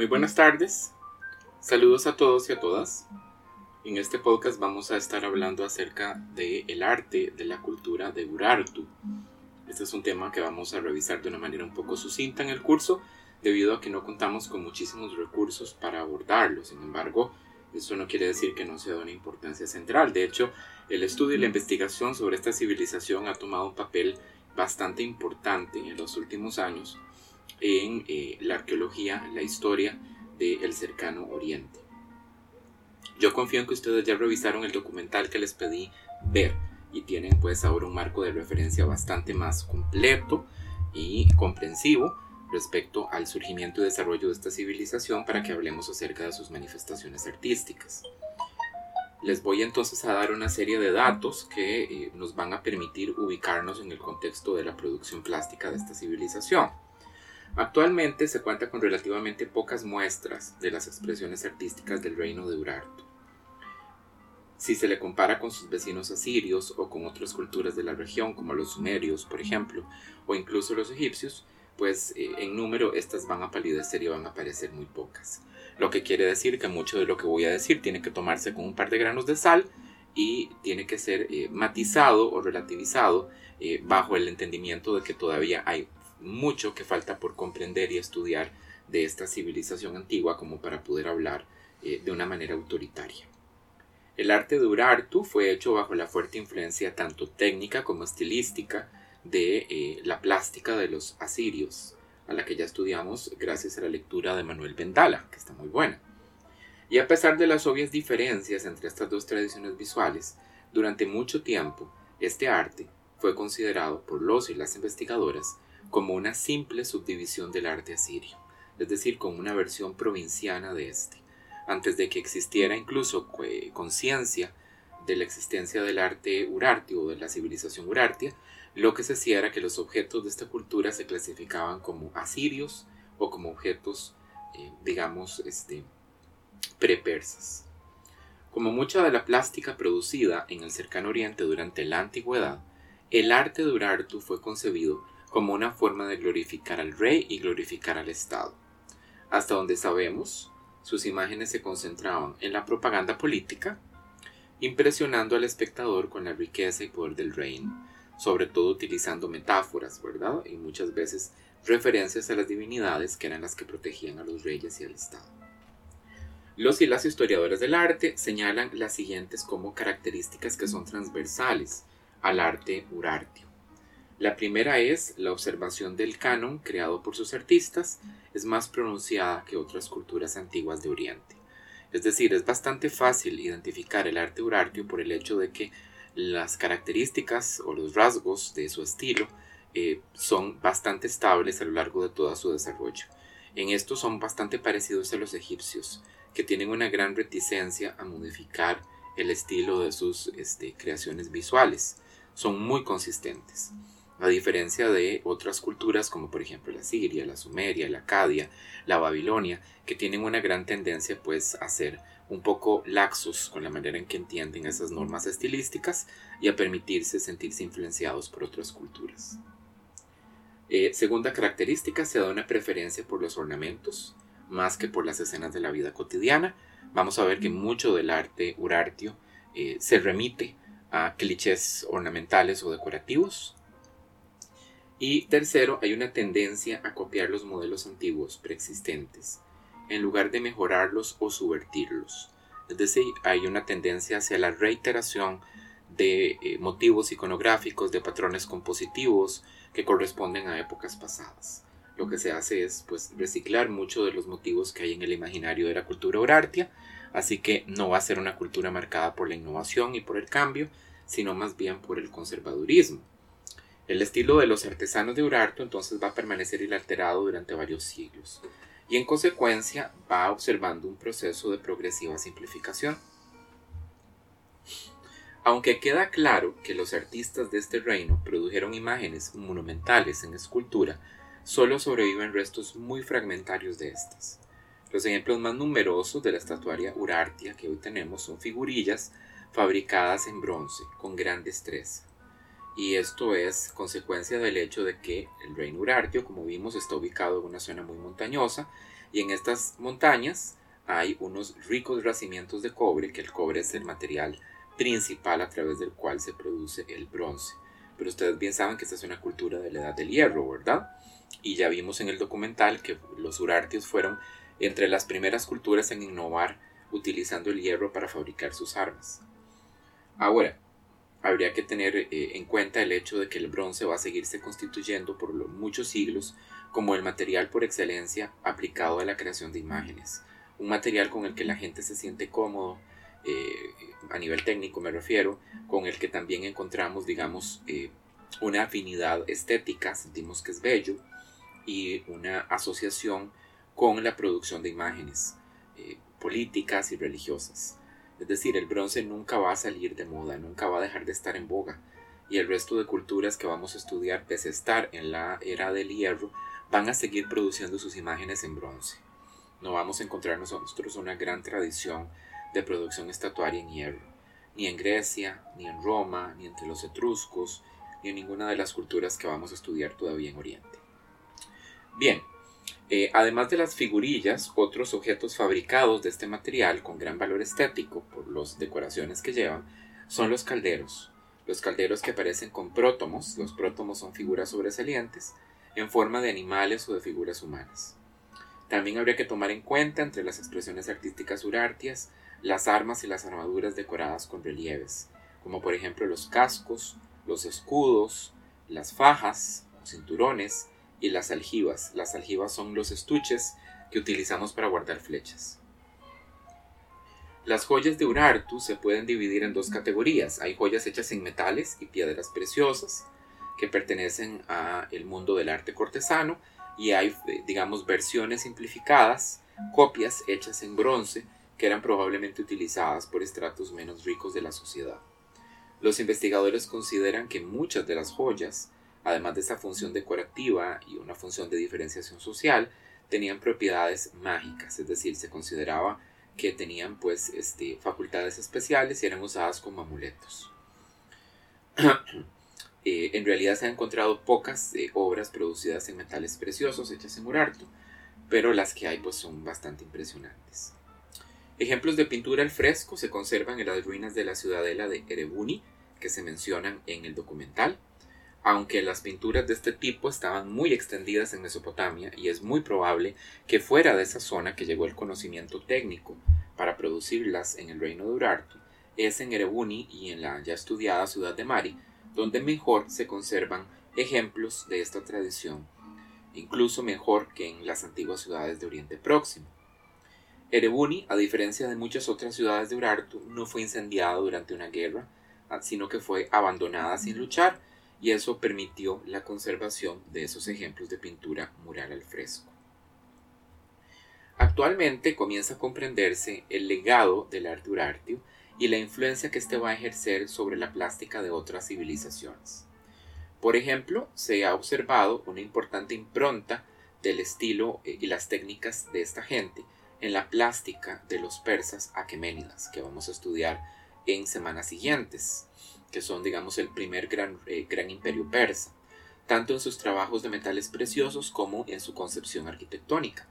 Muy buenas tardes. Saludos a todos y a todas. En este podcast vamos a estar hablando acerca del el arte de la cultura de Urartu. Este es un tema que vamos a revisar de una manera un poco sucinta en el curso, debido a que no contamos con muchísimos recursos para abordarlo. Sin embargo, eso no quiere decir que no sea de una importancia central. De hecho, el estudio y la investigación sobre esta civilización ha tomado un papel bastante importante en los últimos años en eh, la arqueología, la historia del cercano oriente. Yo confío en que ustedes ya revisaron el documental que les pedí ver y tienen pues ahora un marco de referencia bastante más completo y comprensivo respecto al surgimiento y desarrollo de esta civilización para que hablemos acerca de sus manifestaciones artísticas. Les voy entonces a dar una serie de datos que eh, nos van a permitir ubicarnos en el contexto de la producción plástica de esta civilización. Actualmente se cuenta con relativamente pocas muestras de las expresiones artísticas del reino de Urartu. Si se le compara con sus vecinos asirios o con otras culturas de la región, como los sumerios, por ejemplo, o incluso los egipcios, pues eh, en número estas van a palidecer y van a parecer muy pocas. Lo que quiere decir que mucho de lo que voy a decir tiene que tomarse con un par de granos de sal y tiene que ser eh, matizado o relativizado eh, bajo el entendimiento de que todavía hay mucho que falta por comprender y estudiar de esta civilización antigua como para poder hablar de una manera autoritaria. El arte de Urartu fue hecho bajo la fuerte influencia tanto técnica como estilística de eh, la plástica de los asirios, a la que ya estudiamos gracias a la lectura de Manuel Vendala, que está muy buena. Y a pesar de las obvias diferencias entre estas dos tradiciones visuales, durante mucho tiempo este arte fue considerado por los y las investigadoras como una simple subdivisión del arte asirio, es decir, como una versión provinciana de este, antes de que existiera incluso conciencia de la existencia del arte urartio o de la civilización urartia, lo que se hacía era que los objetos de esta cultura se clasificaban como asirios o como objetos, eh, digamos, este, prepersas. Como mucha de la plástica producida en el cercano oriente durante la antigüedad, el arte de Urartu fue concebido como una forma de glorificar al rey y glorificar al Estado. Hasta donde sabemos, sus imágenes se concentraban en la propaganda política, impresionando al espectador con la riqueza y poder del reino, sobre todo utilizando metáforas, ¿verdad? Y muchas veces referencias a las divinidades que eran las que protegían a los reyes y al Estado. Los y las historiadores del arte señalan las siguientes como características que son transversales al arte urartio. La primera es la observación del canon creado por sus artistas, es más pronunciada que otras culturas antiguas de Oriente. Es decir, es bastante fácil identificar el arte urartio por el hecho de que las características o los rasgos de su estilo eh, son bastante estables a lo largo de todo su desarrollo. En esto son bastante parecidos a los egipcios, que tienen una gran reticencia a modificar el estilo de sus este, creaciones visuales. Son muy consistentes. A diferencia de otras culturas como por ejemplo la Siria, la Sumeria, la Acadia, la Babilonia, que tienen una gran tendencia pues a ser un poco laxos con la manera en que entienden esas normas estilísticas y a permitirse sentirse influenciados por otras culturas. Eh, segunda característica, se da una preferencia por los ornamentos más que por las escenas de la vida cotidiana. Vamos a ver que mucho del arte urartio eh, se remite a clichés ornamentales o decorativos. Y tercero, hay una tendencia a copiar los modelos antiguos preexistentes en lugar de mejorarlos o subvertirlos. Es decir, hay una tendencia hacia la reiteración de eh, motivos iconográficos, de patrones compositivos que corresponden a épocas pasadas. Lo que se hace es pues, reciclar muchos de los motivos que hay en el imaginario de la cultura urartia, así que no va a ser una cultura marcada por la innovación y por el cambio, sino más bien por el conservadurismo. El estilo de los artesanos de Urartu entonces va a permanecer inalterado durante varios siglos y en consecuencia va observando un proceso de progresiva simplificación. Aunque queda claro que los artistas de este reino produjeron imágenes monumentales en escultura, solo sobreviven restos muy fragmentarios de estas. Los ejemplos más numerosos de la estatuaria urartia que hoy tenemos son figurillas fabricadas en bronce con gran destreza. Y esto es consecuencia del hecho de que el reino urartio, como vimos, está ubicado en una zona muy montañosa Y en estas montañas hay unos ricos racimientos de cobre, que el cobre es el material principal a través del cual se produce el bronce. Pero ustedes bien saben que esta es una cultura de la edad del hierro, ¿verdad? Y ya vimos en el documental que los urartios fueron entre las primeras culturas en innovar utilizando el hierro para fabricar sus armas. Ahora, habría que tener eh, en cuenta el hecho de que el bronce va a seguirse constituyendo por muchos siglos como el material por excelencia aplicado a la creación de imágenes, un material con el que la gente se siente cómodo, eh, a nivel técnico me refiero, con el que también encontramos, digamos, eh, una afinidad estética, sentimos que es bello, y una asociación con la producción de imágenes políticas y religiosas. Es decir, el bronce nunca va a salir de moda, nunca va a dejar de estar en boga. Y el resto de culturas que vamos a estudiar, pese a estar en la era del hierro, van a seguir produciendo sus imágenes en bronce. No vamos a encontrar nosotros una gran tradición de producción estatuaria en hierro, ni en Grecia, ni en Roma, ni entre los etruscos, ni en ninguna de las culturas que vamos a estudiar todavía en Oriente. Bien, eh, además de las figurillas, otros objetos fabricados de este material con gran valor estético por las decoraciones que llevan son los calderos. Los calderos que aparecen con prótomos, los prótomos son figuras sobresalientes en forma de animales o de figuras humanas. También habría que tomar en cuenta entre las expresiones artísticas urartias las armas y las armaduras decoradas con relieves, como por ejemplo los cascos, los escudos, las fajas, cinturones, y las aljibas. Las aljibas son los estuches que utilizamos para guardar flechas. Las joyas de Urartu se pueden dividir en dos categorías. Hay joyas hechas en metales y piedras preciosas que pertenecen al mundo del arte cortesano y hay, digamos, versiones simplificadas, copias hechas en bronce que eran probablemente utilizadas por estratos menos ricos de la sociedad. Los investigadores consideran que muchas de las joyas además de esa función decorativa y una función de diferenciación social, tenían propiedades mágicas, es decir, se consideraba que tenían pues este, facultades especiales y eran usadas como amuletos. Eh, en realidad se han encontrado pocas eh, obras producidas en metales preciosos hechas en Urartu, pero las que hay pues son bastante impresionantes. Ejemplos de pintura al fresco se conservan en las ruinas de la ciudadela de Erebuni, que se mencionan en el documental aunque las pinturas de este tipo estaban muy extendidas en Mesopotamia y es muy probable que fuera de esa zona que llegó el conocimiento técnico para producirlas en el reino de Urartu, es en Erebuni y en la ya estudiada ciudad de Mari, donde mejor se conservan ejemplos de esta tradición, incluso mejor que en las antiguas ciudades de Oriente Próximo. Erebuni, a diferencia de muchas otras ciudades de Urartu, no fue incendiada durante una guerra, sino que fue abandonada sin luchar y eso permitió la conservación de esos ejemplos de pintura mural al fresco. Actualmente comienza a comprenderse el legado del arte urartio y la influencia que éste va a ejercer sobre la plástica de otras civilizaciones. Por ejemplo, se ha observado una importante impronta del estilo eh, y las técnicas de esta gente en la plástica de los persas aqueménidas, que vamos a estudiar en semanas siguientes que son, digamos, el primer gran, eh, gran imperio persa, tanto en sus trabajos de metales preciosos como en su concepción arquitectónica.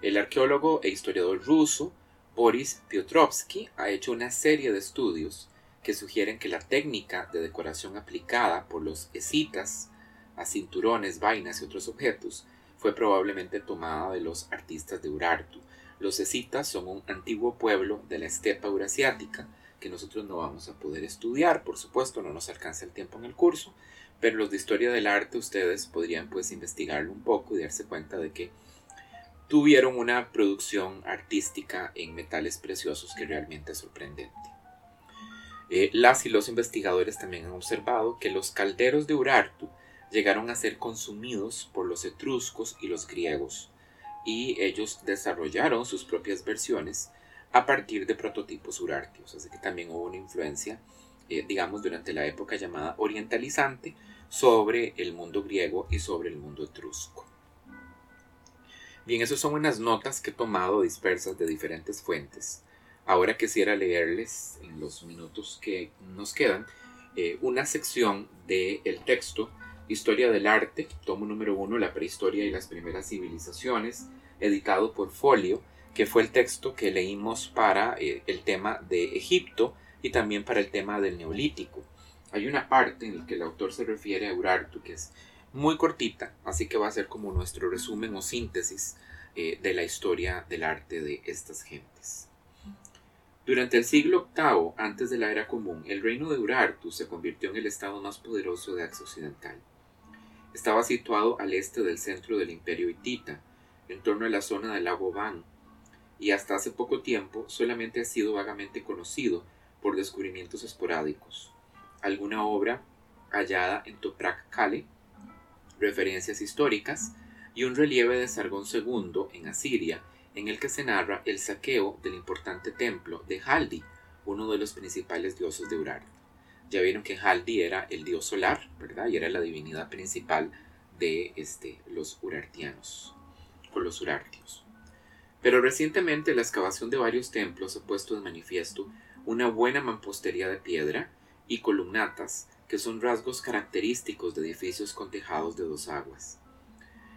El arqueólogo e historiador ruso Boris Piotrowski ha hecho una serie de estudios que sugieren que la técnica de decoración aplicada por los escitas a cinturones, vainas y otros objetos fue probablemente tomada de los artistas de Urartu. Los escitas son un antiguo pueblo de la estepa eurasiática que nosotros no vamos a poder estudiar, por supuesto, no nos alcanza el tiempo en el curso, pero los de historia del arte ustedes podrían pues investigarlo un poco y darse cuenta de que tuvieron una producción artística en metales preciosos que realmente es sorprendente. Eh, las y los investigadores también han observado que los calderos de Urartu llegaron a ser consumidos por los etruscos y los griegos, y ellos desarrollaron sus propias versiones a partir de prototipos urartios. Así que también hubo una influencia, eh, digamos, durante la época llamada orientalizante sobre el mundo griego y sobre el mundo etrusco. Bien, esas son unas notas que he tomado dispersas de diferentes fuentes. Ahora quisiera leerles en los minutos que nos quedan eh, una sección del texto Historia del Arte, tomo número uno, La prehistoria y las primeras civilizaciones, editado por Folio, que fue el texto que leímos para eh, el tema de Egipto y también para el tema del Neolítico. Hay una parte en la que el autor se refiere a Urartu que es muy cortita, así que va a ser como nuestro resumen o síntesis eh, de la historia del arte de estas gentes. Durante el siglo VIII, antes de la era común, el reino de Urartu se convirtió en el estado más poderoso de Asia Occidental. Estaba situado al este del centro del imperio hitita, en torno a la zona del lago Van, y hasta hace poco tiempo solamente ha sido vagamente conocido por descubrimientos esporádicos. Alguna obra hallada en Toprak Kale, referencias históricas y un relieve de Sargón II en Asiria en el que se narra el saqueo del importante templo de Haldi, uno de los principales dioses de Urartu. Ya vieron que Haldi era el dios solar, ¿verdad? Y era la divinidad principal de este, los urartianos, o los urartios. Pero recientemente la excavación de varios templos ha puesto de manifiesto una buena mampostería de piedra y columnatas que son rasgos característicos de edificios con tejados de dos aguas.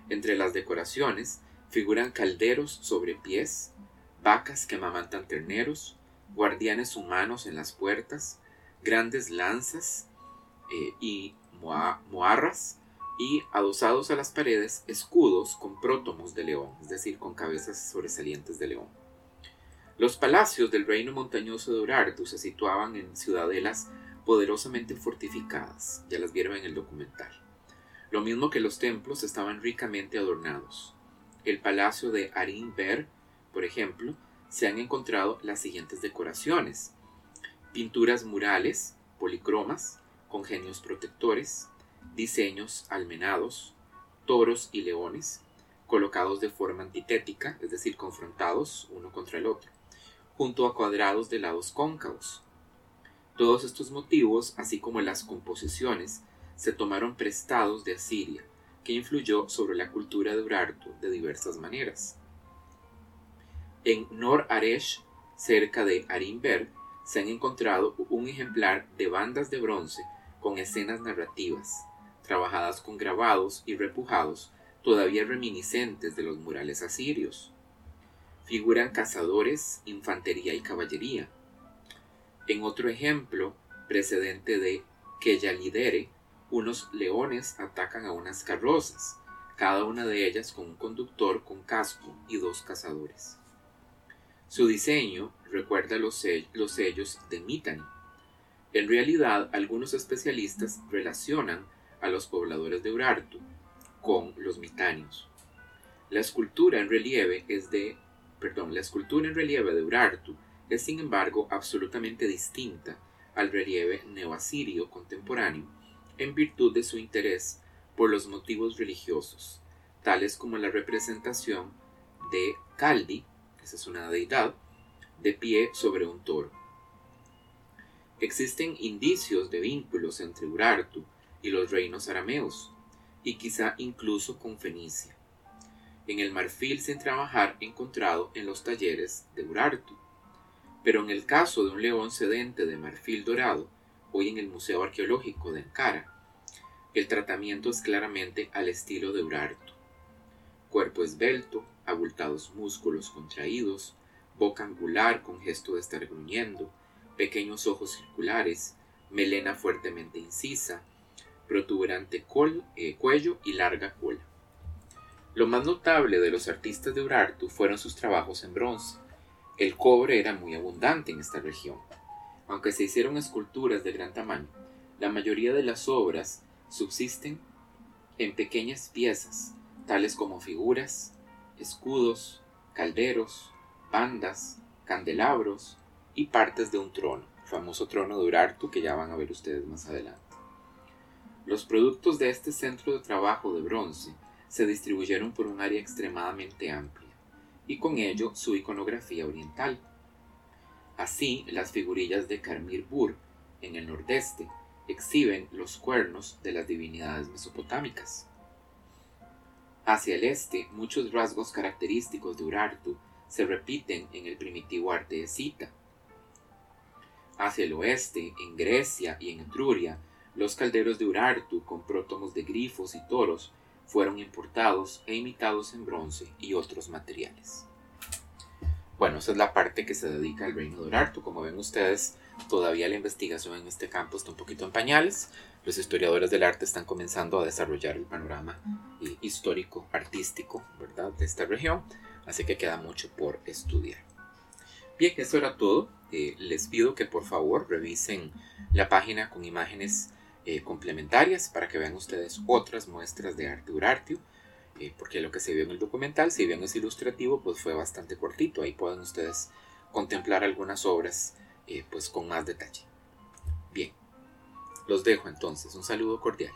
Entre las decoraciones figuran calderos sobre pies, vacas que amamantan terneros, guardianes humanos en las puertas, grandes lanzas eh, y moarras, y adosados a las paredes escudos con prótomos de león, es decir, con cabezas sobresalientes de león. Los palacios del reino montañoso de Urartu se situaban en ciudadelas poderosamente fortificadas, ya las vieron en el documental. Lo mismo que los templos estaban ricamente adornados. El palacio de Arinber, por ejemplo, se han encontrado las siguientes decoraciones. Pinturas murales, policromas, con genios protectores, diseños almenados, toros y leones, colocados de forma antitética, es decir, confrontados uno contra el otro, junto a cuadrados de lados cóncavos, todos estos motivos, así como las composiciones, se tomaron prestados de Asiria, que influyó sobre la cultura de Urartu de diversas maneras. En Nor Aresh, cerca de Arimber, se han encontrado un ejemplar de bandas de bronce con escenas narrativas, trabajadas con grabados y repujados todavía reminiscentes de los murales asirios. Figuran cazadores, infantería y caballería, en otro ejemplo precedente de que ya lidere, unos leones atacan a unas carrozas, cada una de ellas con un conductor con casco y dos cazadores. Su diseño recuerda los, sellos de Mitanni. En realidad, algunos especialistas relacionan a los pobladores de Urartu con los mitanios. La escultura en relieve es de, perdón, la escultura en relieve de Urartu es sin embargo absolutamente distinta al relieve neoasirio contemporáneo en virtud de su interés por los motivos religiosos, tales como la representación de Caldi, esa es una deidad, de pie sobre un toro. Existen indicios de vínculos entre Urartu y los reinos arameos, y quizá incluso con Fenicia. En el marfil sin trabajar encontrado en los talleres de Urartu pero en el caso de un león sedente de marfil dorado, hoy en el Museo Arqueológico de Ankara, el tratamiento es claramente al estilo de Urartu. Cuerpo esbelto, abultados músculos contraídos, boca angular con gesto de estar gruñendo, pequeños ojos circulares, melena fuertemente incisa, protuberante eh, cuello y larga cola. Lo más notable de los artistas de Urartu fueron sus trabajos en bronce, el cobre era muy abundante en esta región. Aunque se hicieron esculturas de gran tamaño, la mayoría de las obras subsisten en pequeñas piezas, tales como figuras, escudos, calderos, bandas, candelabros y partes de un trono, el famoso trono de Urartu que ya van a ver ustedes más adelante. Los productos de este centro de trabajo de bronce se distribuyeron por un área extremadamente amplia y con ello su iconografía oriental. Así, las figurillas de Karmir Bur, en el nordeste, exhiben los cuernos de las divinidades mesopotámicas. Hacia el este, muchos rasgos característicos de Urartu se repiten en el primitivo arte de Cita. Hacia el oeste, en Grecia y en Etruria, los calderos de Urartu con prótomos de grifos y toros fueron importados e imitados en bronce y otros materiales. Bueno, esa es la parte que se dedica al reino de Urartu. Como ven ustedes, todavía la investigación en este campo está un poquito en pañales. Los historiadores del arte están comenzando a desarrollar el panorama eh, histórico, artístico, ¿verdad? De esta región. Así que queda mucho por estudiar. Bien, eso era todo. Eh, les pido que por favor revisen la página con imágenes eh, complementarias para que vean ustedes otras muestras de arte Urartio, eh, porque lo que se vio en el documental, si bien es ilustrativo, pues fue bastante cortito. Ahí pueden ustedes contemplar algunas obras pues con más detalle. Bien, los dejo entonces. Un saludo cordial.